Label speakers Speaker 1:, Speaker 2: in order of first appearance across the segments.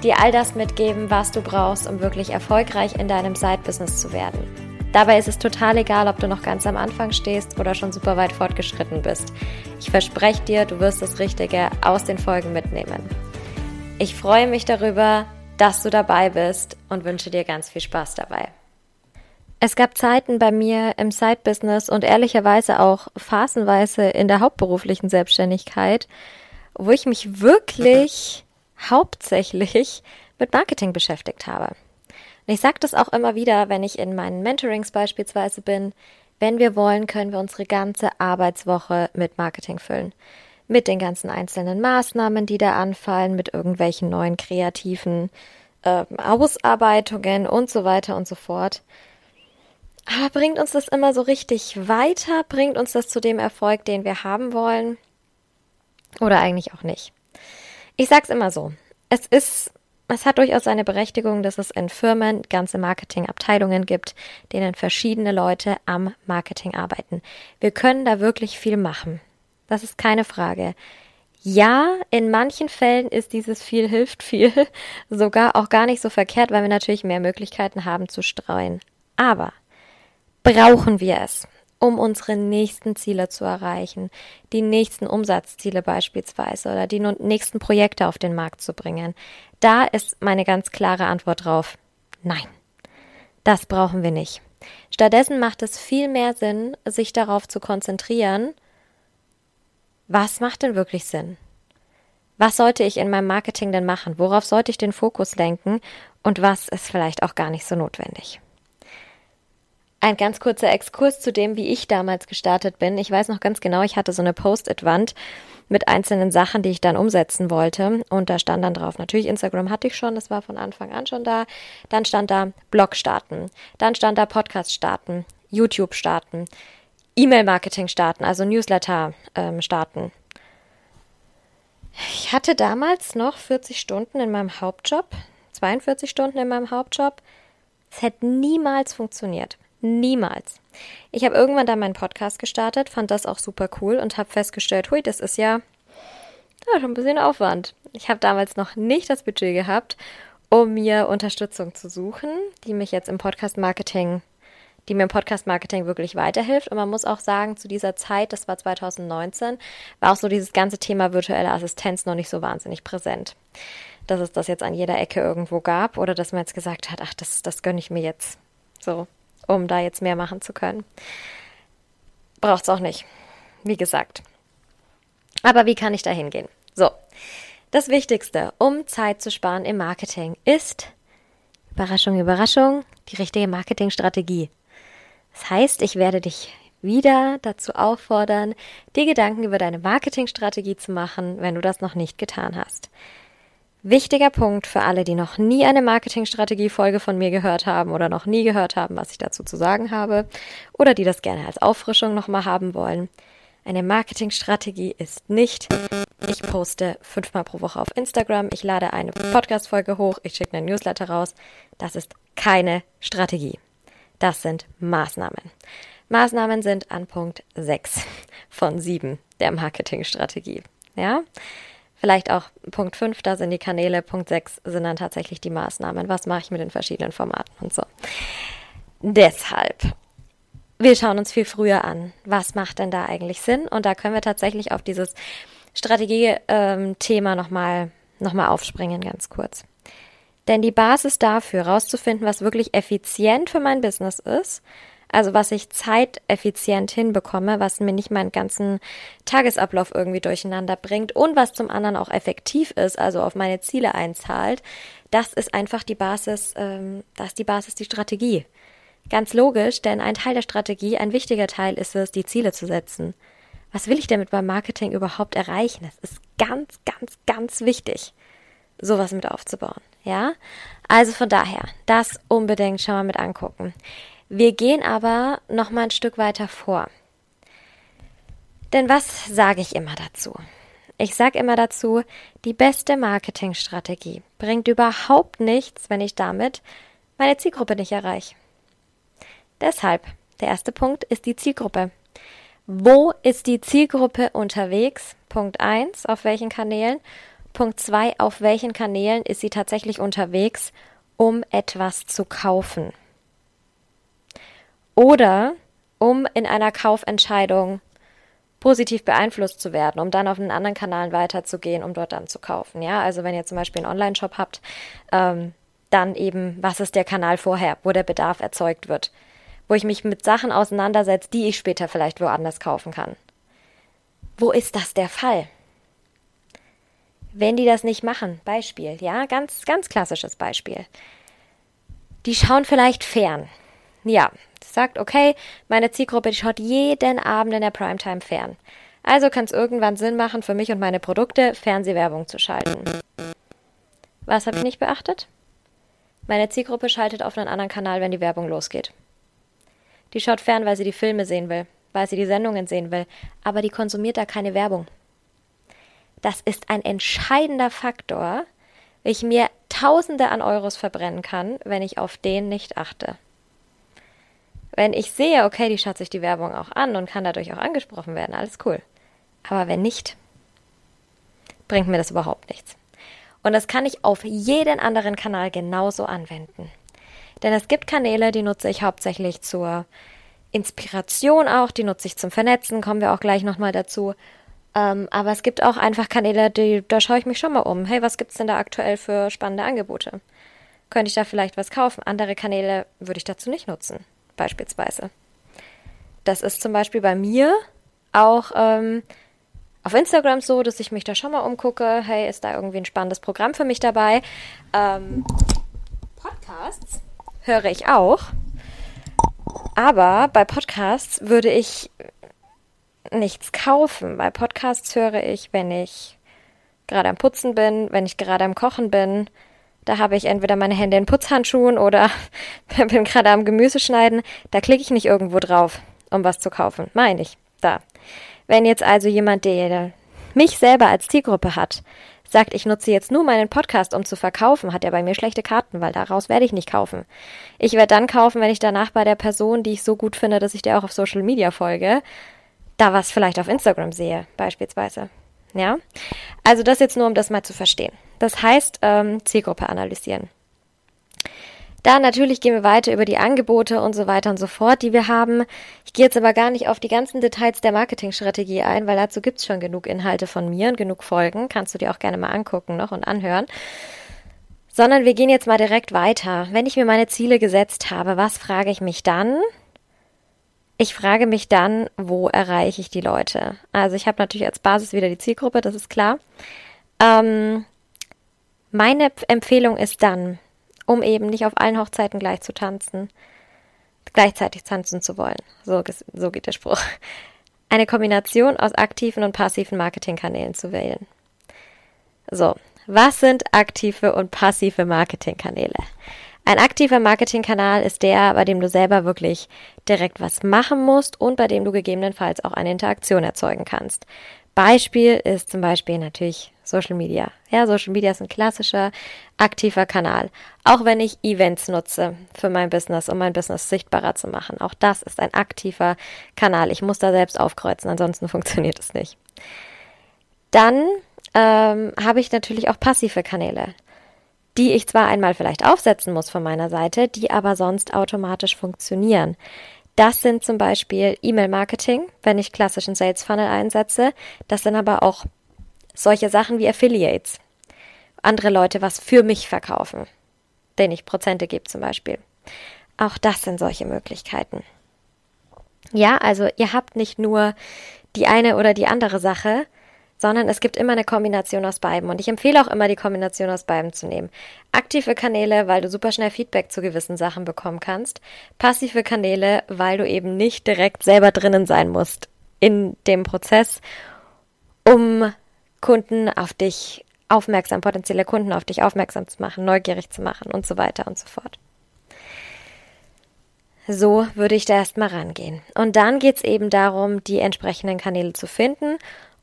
Speaker 1: dir all das mitgeben, was du brauchst, um wirklich erfolgreich in deinem Side-Business zu werden. Dabei ist es total egal, ob du noch ganz am Anfang stehst oder schon super weit fortgeschritten bist. Ich verspreche dir, du wirst das Richtige aus den Folgen mitnehmen. Ich freue mich darüber, dass du dabei bist und wünsche dir ganz viel Spaß dabei. Es gab Zeiten bei mir im Side-Business und ehrlicherweise auch phasenweise in der hauptberuflichen Selbstständigkeit, wo ich mich wirklich hauptsächlich mit Marketing beschäftigt habe. Und ich sage das auch immer wieder, wenn ich in meinen Mentorings beispielsweise bin. Wenn wir wollen, können wir unsere ganze Arbeitswoche mit Marketing füllen. Mit den ganzen einzelnen Maßnahmen, die da anfallen, mit irgendwelchen neuen kreativen äh, Ausarbeitungen und so weiter und so fort. Aber bringt uns das immer so richtig weiter? Bringt uns das zu dem Erfolg, den wir haben wollen? Oder eigentlich auch nicht? Ich sag's immer so. Es ist, es hat durchaus seine Berechtigung, dass es in Firmen ganze Marketingabteilungen gibt, denen verschiedene Leute am Marketing arbeiten. Wir können da wirklich viel machen. Das ist keine Frage. Ja, in manchen Fällen ist dieses viel hilft viel sogar auch gar nicht so verkehrt, weil wir natürlich mehr Möglichkeiten haben zu streuen. Aber brauchen wir es? Um unsere nächsten Ziele zu erreichen, die nächsten Umsatzziele beispielsweise oder die nächsten Projekte auf den Markt zu bringen? Da ist meine ganz klare Antwort drauf. Nein. Das brauchen wir nicht. Stattdessen macht es viel mehr Sinn, sich darauf zu konzentrieren, was macht denn wirklich Sinn? Was sollte ich in meinem Marketing denn machen? Worauf sollte ich den Fokus lenken? Und was ist vielleicht auch gar nicht so notwendig? Ein ganz kurzer Exkurs zu dem, wie ich damals gestartet bin. Ich weiß noch ganz genau, ich hatte so eine Post-it-Wand mit einzelnen Sachen, die ich dann umsetzen wollte. Und da stand dann drauf, natürlich Instagram hatte ich schon, das war von Anfang an schon da. Dann stand da Blog starten. Dann stand da Podcast starten, YouTube starten, E-Mail-Marketing starten, also Newsletter ähm, starten. Ich hatte damals noch 40 Stunden in meinem Hauptjob, 42 Stunden in meinem Hauptjob. Es hätte niemals funktioniert. Niemals. Ich habe irgendwann dann meinen Podcast gestartet, fand das auch super cool und habe festgestellt, hui, das ist ja, ja schon ein bisschen Aufwand. Ich habe damals noch nicht das Budget gehabt, um mir Unterstützung zu suchen, die mich jetzt im Podcast Marketing, die mir im Podcast Marketing wirklich weiterhilft. Und man muss auch sagen, zu dieser Zeit, das war 2019, war auch so dieses ganze Thema virtuelle Assistenz noch nicht so wahnsinnig präsent. Dass es das jetzt an jeder Ecke irgendwo gab oder dass man jetzt gesagt hat, ach, das, das gönne ich mir jetzt. So, um da jetzt mehr machen zu können. Braucht es auch nicht. Wie gesagt. Aber wie kann ich da hingehen? So. Das Wichtigste, um Zeit zu sparen im Marketing, ist, Überraschung, Überraschung, die richtige Marketingstrategie. Das heißt, ich werde dich wieder dazu auffordern, dir Gedanken über deine Marketingstrategie zu machen, wenn du das noch nicht getan hast. Wichtiger Punkt für alle, die noch nie eine Marketingstrategie-Folge von mir gehört haben oder noch nie gehört haben, was ich dazu zu sagen habe oder die das gerne als Auffrischung nochmal haben wollen. Eine Marketingstrategie ist nicht, ich poste fünfmal pro Woche auf Instagram, ich lade eine Podcast-Folge hoch, ich schicke einen Newsletter raus. Das ist keine Strategie. Das sind Maßnahmen. Maßnahmen sind an Punkt 6 von 7 der Marketingstrategie. Ja? Vielleicht auch Punkt 5, da sind die Kanäle. Punkt 6 sind dann tatsächlich die Maßnahmen. Was mache ich mit den verschiedenen Formaten und so. Deshalb, wir schauen uns viel früher an. Was macht denn da eigentlich Sinn? Und da können wir tatsächlich auf dieses Strategie-Thema ähm, nochmal noch mal aufspringen, ganz kurz. Denn die Basis dafür, rauszufinden, was wirklich effizient für mein Business ist, also was ich zeiteffizient hinbekomme, was mir nicht meinen ganzen Tagesablauf irgendwie durcheinander bringt und was zum anderen auch effektiv ist, also auf meine Ziele einzahlt, das ist einfach die Basis, ähm, das ist die Basis, die Strategie. Ganz logisch, denn ein Teil der Strategie, ein wichtiger Teil ist es, die Ziele zu setzen. Was will ich damit beim Marketing überhaupt erreichen? Das ist ganz, ganz, ganz wichtig, sowas mit aufzubauen. Ja, also von daher, das unbedingt schon mal mit angucken. Wir gehen aber noch mal ein Stück weiter vor. Denn was sage ich immer dazu? Ich sage immer dazu, die beste Marketingstrategie bringt überhaupt nichts, wenn ich damit meine Zielgruppe nicht erreiche. Deshalb, der erste Punkt ist die Zielgruppe. Wo ist die Zielgruppe unterwegs? Punkt eins auf welchen Kanälen? Punkt zwei auf welchen Kanälen ist sie tatsächlich unterwegs, um etwas zu kaufen? Oder um in einer Kaufentscheidung positiv beeinflusst zu werden, um dann auf einen anderen Kanal weiterzugehen, um dort dann zu kaufen. Ja, also wenn ihr zum Beispiel einen Online-Shop habt, ähm, dann eben, was ist der Kanal vorher, wo der Bedarf erzeugt wird, wo ich mich mit Sachen auseinandersetze, die ich später vielleicht woanders kaufen kann. Wo ist das der Fall? Wenn die das nicht machen, Beispiel, ja, ganz, ganz klassisches Beispiel. Die schauen vielleicht fern. Ja, sagt, okay, meine Zielgruppe, schaut jeden Abend in der Primetime fern. Also kann es irgendwann Sinn machen, für mich und meine Produkte Fernsehwerbung zu schalten. Was habe ich nicht beachtet? Meine Zielgruppe schaltet auf einen anderen Kanal, wenn die Werbung losgeht. Die schaut fern, weil sie die Filme sehen will, weil sie die Sendungen sehen will, aber die konsumiert da keine Werbung. Das ist ein entscheidender Faktor, ich mir Tausende an Euros verbrennen kann, wenn ich auf den nicht achte. Wenn ich sehe, okay, die schaut sich die Werbung auch an und kann dadurch auch angesprochen werden, alles cool. Aber wenn nicht, bringt mir das überhaupt nichts. Und das kann ich auf jeden anderen Kanal genauso anwenden. Denn es gibt Kanäle, die nutze ich hauptsächlich zur Inspiration auch, die nutze ich zum Vernetzen, kommen wir auch gleich nochmal dazu. Ähm, aber es gibt auch einfach Kanäle, die, da schaue ich mich schon mal um. Hey, was gibt's denn da aktuell für spannende Angebote? Könnte ich da vielleicht was kaufen? Andere Kanäle würde ich dazu nicht nutzen beispielsweise. Das ist zum Beispiel bei mir auch ähm, auf Instagram so, dass ich mich da schon mal umgucke. Hey, ist da irgendwie ein spannendes Programm für mich dabei? Ähm, Podcasts höre ich auch. Aber bei Podcasts würde ich nichts kaufen. Bei Podcasts höre ich, wenn ich gerade am Putzen bin, wenn ich gerade am Kochen bin, da habe ich entweder meine Hände in Putzhandschuhen oder bin gerade am Gemüse schneiden. Da klicke ich nicht irgendwo drauf, um was zu kaufen. Meine ich. Da. Wenn jetzt also jemand, der mich selber als Zielgruppe hat, sagt, ich nutze jetzt nur meinen Podcast, um zu verkaufen, hat er bei mir schlechte Karten, weil daraus werde ich nicht kaufen. Ich werde dann kaufen, wenn ich danach bei der Person, die ich so gut finde, dass ich der auch auf Social Media folge, da was vielleicht auf Instagram sehe, beispielsweise. Ja? Also das jetzt nur, um das mal zu verstehen. Das heißt, ähm, Zielgruppe analysieren. Dann natürlich gehen wir weiter über die Angebote und so weiter und so fort, die wir haben. Ich gehe jetzt aber gar nicht auf die ganzen Details der Marketingstrategie ein, weil dazu gibt's schon genug Inhalte von mir und genug Folgen. Kannst du dir auch gerne mal angucken noch und anhören. Sondern wir gehen jetzt mal direkt weiter. Wenn ich mir meine Ziele gesetzt habe, was frage ich mich dann? Ich frage mich dann, wo erreiche ich die Leute? Also ich habe natürlich als Basis wieder die Zielgruppe, das ist klar. Ähm, meine Empfehlung ist dann, um eben nicht auf allen Hochzeiten gleich zu tanzen, gleichzeitig tanzen zu wollen. So, so geht der Spruch. Eine Kombination aus aktiven und passiven Marketingkanälen zu wählen. So, was sind aktive und passive Marketingkanäle? Ein aktiver Marketingkanal ist der, bei dem du selber wirklich direkt was machen musst und bei dem du gegebenenfalls auch eine Interaktion erzeugen kannst. Beispiel ist zum Beispiel natürlich Social Media. Ja, Social Media ist ein klassischer, aktiver Kanal. Auch wenn ich Events nutze für mein Business, um mein Business sichtbarer zu machen. Auch das ist ein aktiver Kanal. Ich muss da selbst aufkreuzen, ansonsten funktioniert es nicht. Dann ähm, habe ich natürlich auch passive Kanäle, die ich zwar einmal vielleicht aufsetzen muss von meiner Seite, die aber sonst automatisch funktionieren. Das sind zum Beispiel E-Mail-Marketing, wenn ich klassischen Sales Funnel einsetze. Das sind aber auch solche Sachen wie Affiliates. Andere Leute was für mich verkaufen, denen ich Prozente gebe zum Beispiel. Auch das sind solche Möglichkeiten. Ja, also ihr habt nicht nur die eine oder die andere Sache, sondern es gibt immer eine Kombination aus beiden. Und ich empfehle auch immer, die Kombination aus beiden zu nehmen. Aktive Kanäle, weil du super schnell Feedback zu gewissen Sachen bekommen kannst. Passive Kanäle, weil du eben nicht direkt selber drinnen sein musst in dem Prozess, um Kunden auf dich aufmerksam, potenzielle Kunden auf dich aufmerksam zu machen, neugierig zu machen und so weiter und so fort. So würde ich da erstmal rangehen. Und dann geht es eben darum, die entsprechenden Kanäle zu finden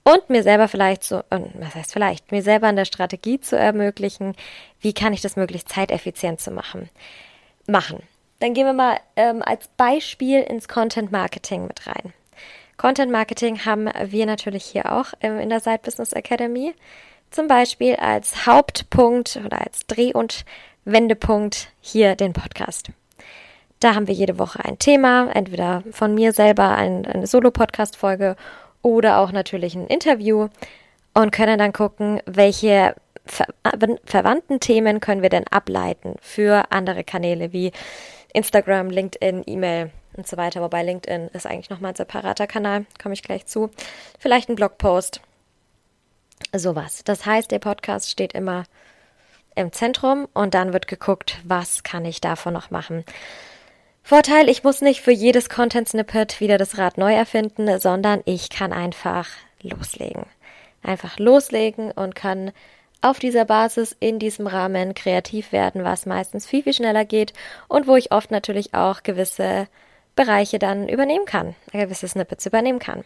Speaker 1: und mir selber vielleicht so, was heißt vielleicht, mir selber an der Strategie zu ermöglichen, wie kann ich das möglichst zeiteffizient zu machen. Machen. Dann gehen wir mal ähm, als Beispiel ins Content Marketing mit rein. Content Marketing haben wir natürlich hier auch ähm, in der Side Business Academy. Zum Beispiel als Hauptpunkt oder als Dreh- und Wendepunkt hier den Podcast. Da haben wir jede Woche ein Thema, entweder von mir selber ein, eine Solo-Podcast-Folge oder auch natürlich ein Interview und können dann gucken, welche ver verwandten Themen können wir denn ableiten für andere Kanäle wie Instagram, LinkedIn, E-Mail und so weiter. Wobei LinkedIn ist eigentlich nochmal ein separater Kanal, komme ich gleich zu. Vielleicht ein Blogpost. Sowas. Das heißt, der Podcast steht immer im Zentrum und dann wird geguckt, was kann ich davon noch machen. Vorteil, ich muss nicht für jedes Content Snippet wieder das Rad neu erfinden, sondern ich kann einfach loslegen. Einfach loslegen und kann auf dieser Basis in diesem Rahmen kreativ werden, was meistens viel, viel schneller geht und wo ich oft natürlich auch gewisse Bereiche dann übernehmen kann, gewisse Snippets übernehmen kann.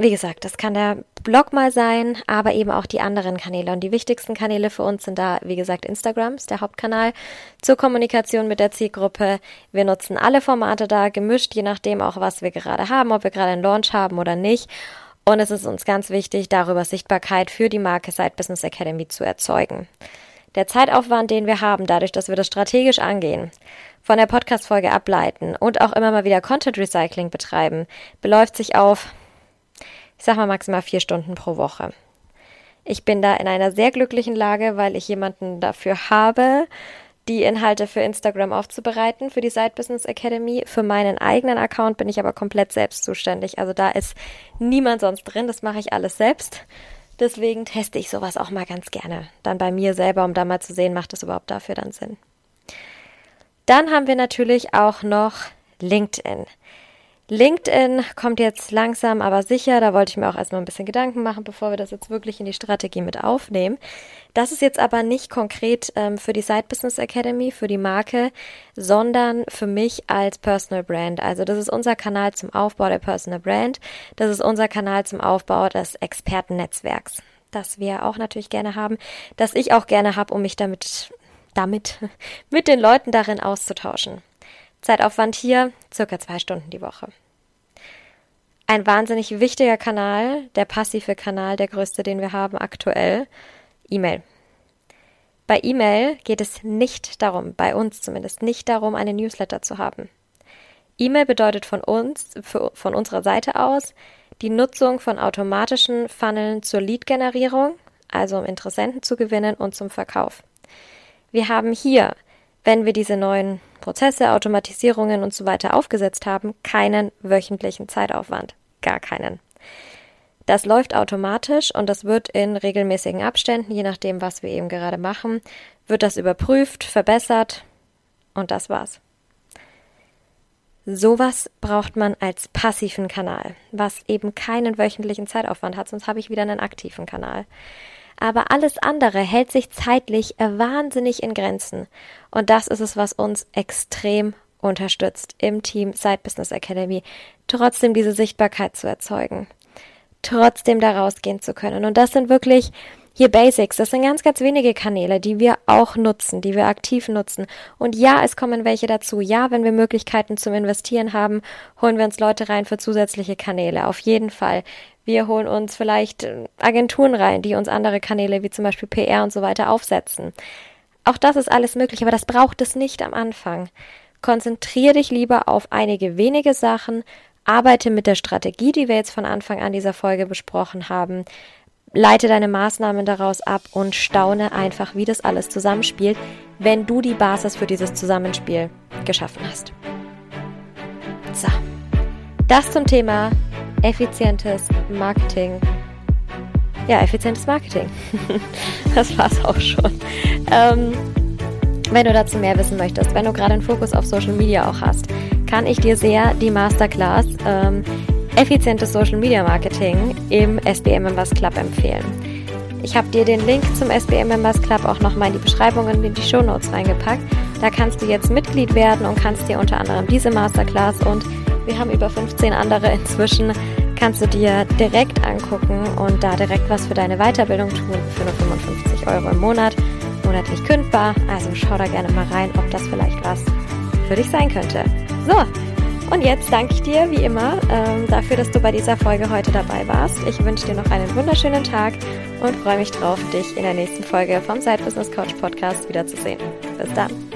Speaker 1: Wie gesagt, das kann der Blog mal sein, aber eben auch die anderen Kanäle. Und die wichtigsten Kanäle für uns sind da, wie gesagt, Instagram ist der Hauptkanal zur Kommunikation mit der Zielgruppe. Wir nutzen alle Formate da, gemischt, je nachdem auch, was wir gerade haben, ob wir gerade einen Launch haben oder nicht. Und es ist uns ganz wichtig, darüber Sichtbarkeit für die Marke Side Business Academy zu erzeugen. Der Zeitaufwand, den wir haben, dadurch, dass wir das strategisch angehen, von der Podcast-Folge ableiten und auch immer mal wieder Content Recycling betreiben, beläuft sich auf ich sag mal maximal vier Stunden pro Woche. Ich bin da in einer sehr glücklichen Lage, weil ich jemanden dafür habe, die Inhalte für Instagram aufzubereiten, für die Side Business Academy. Für meinen eigenen Account bin ich aber komplett selbst zuständig. Also da ist niemand sonst drin, das mache ich alles selbst. Deswegen teste ich sowas auch mal ganz gerne. Dann bei mir selber, um da mal zu sehen, macht das überhaupt dafür dann Sinn. Dann haben wir natürlich auch noch LinkedIn. LinkedIn kommt jetzt langsam, aber sicher. Da wollte ich mir auch erstmal ein bisschen Gedanken machen, bevor wir das jetzt wirklich in die Strategie mit aufnehmen. Das ist jetzt aber nicht konkret ähm, für die Side Business Academy, für die Marke, sondern für mich als Personal Brand. Also das ist unser Kanal zum Aufbau der Personal Brand. Das ist unser Kanal zum Aufbau des Expertennetzwerks, das wir auch natürlich gerne haben, das ich auch gerne habe, um mich damit, damit, mit den Leuten darin auszutauschen. Zeitaufwand hier circa zwei Stunden die Woche. Ein wahnsinnig wichtiger Kanal, der passive Kanal, der größte, den wir haben aktuell, E-Mail. Bei E-Mail geht es nicht darum, bei uns zumindest nicht darum, eine Newsletter zu haben. E-Mail bedeutet von uns, von unserer Seite aus, die Nutzung von automatischen Funneln zur Lead-Generierung, also um Interessenten zu gewinnen und zum Verkauf. Wir haben hier, wenn wir diese neuen Prozesse, Automatisierungen und so weiter aufgesetzt haben, keinen wöchentlichen Zeitaufwand. Gar keinen. Das läuft automatisch und das wird in regelmäßigen Abständen, je nachdem, was wir eben gerade machen, wird das überprüft, verbessert und das war's. Sowas braucht man als passiven Kanal, was eben keinen wöchentlichen Zeitaufwand hat, sonst habe ich wieder einen aktiven Kanal aber alles andere hält sich zeitlich wahnsinnig in Grenzen. Und das ist es, was uns extrem unterstützt im Team Side Business Academy, trotzdem diese Sichtbarkeit zu erzeugen, trotzdem da rausgehen zu können. Und das sind wirklich hier Basics, das sind ganz, ganz wenige Kanäle, die wir auch nutzen, die wir aktiv nutzen. Und ja, es kommen welche dazu. Ja, wenn wir Möglichkeiten zum Investieren haben, holen wir uns Leute rein für zusätzliche Kanäle. Auf jeden Fall. Wir holen uns vielleicht äh, Agenturen rein, die uns andere Kanäle wie zum Beispiel PR und so weiter aufsetzen. Auch das ist alles möglich, aber das braucht es nicht am Anfang. Konzentriere dich lieber auf einige wenige Sachen, arbeite mit der Strategie, die wir jetzt von Anfang an dieser Folge besprochen haben, leite deine Maßnahmen daraus ab und staune einfach, wie das alles zusammenspielt, wenn du die Basis für dieses Zusammenspiel geschaffen hast. So, das zum Thema effizientes Marketing. Ja, effizientes Marketing. das war's auch schon. Ähm, wenn du dazu mehr wissen möchtest, wenn du gerade einen Fokus auf Social Media auch hast, kann ich dir sehr die Masterclass ähm, Effizientes Social Media Marketing im SBM Was Club empfehlen. Ich habe dir den Link zum SBM Members Club auch nochmal in die Beschreibungen in die Show Notes reingepackt. Da kannst du jetzt Mitglied werden und kannst dir unter anderem diese Masterclass und wir haben über 15 andere inzwischen, kannst du dir direkt angucken und da direkt was für deine Weiterbildung tun für nur 55 Euro im Monat, monatlich kündbar. Also schau da gerne mal rein, ob das vielleicht was für dich sein könnte. So, und jetzt danke ich dir wie immer ähm, dafür, dass du bei dieser Folge heute dabei warst. Ich wünsche dir noch einen wunderschönen Tag und freue mich drauf, dich in der nächsten Folge vom Side Business Coach Podcast wiederzusehen. Bis dann.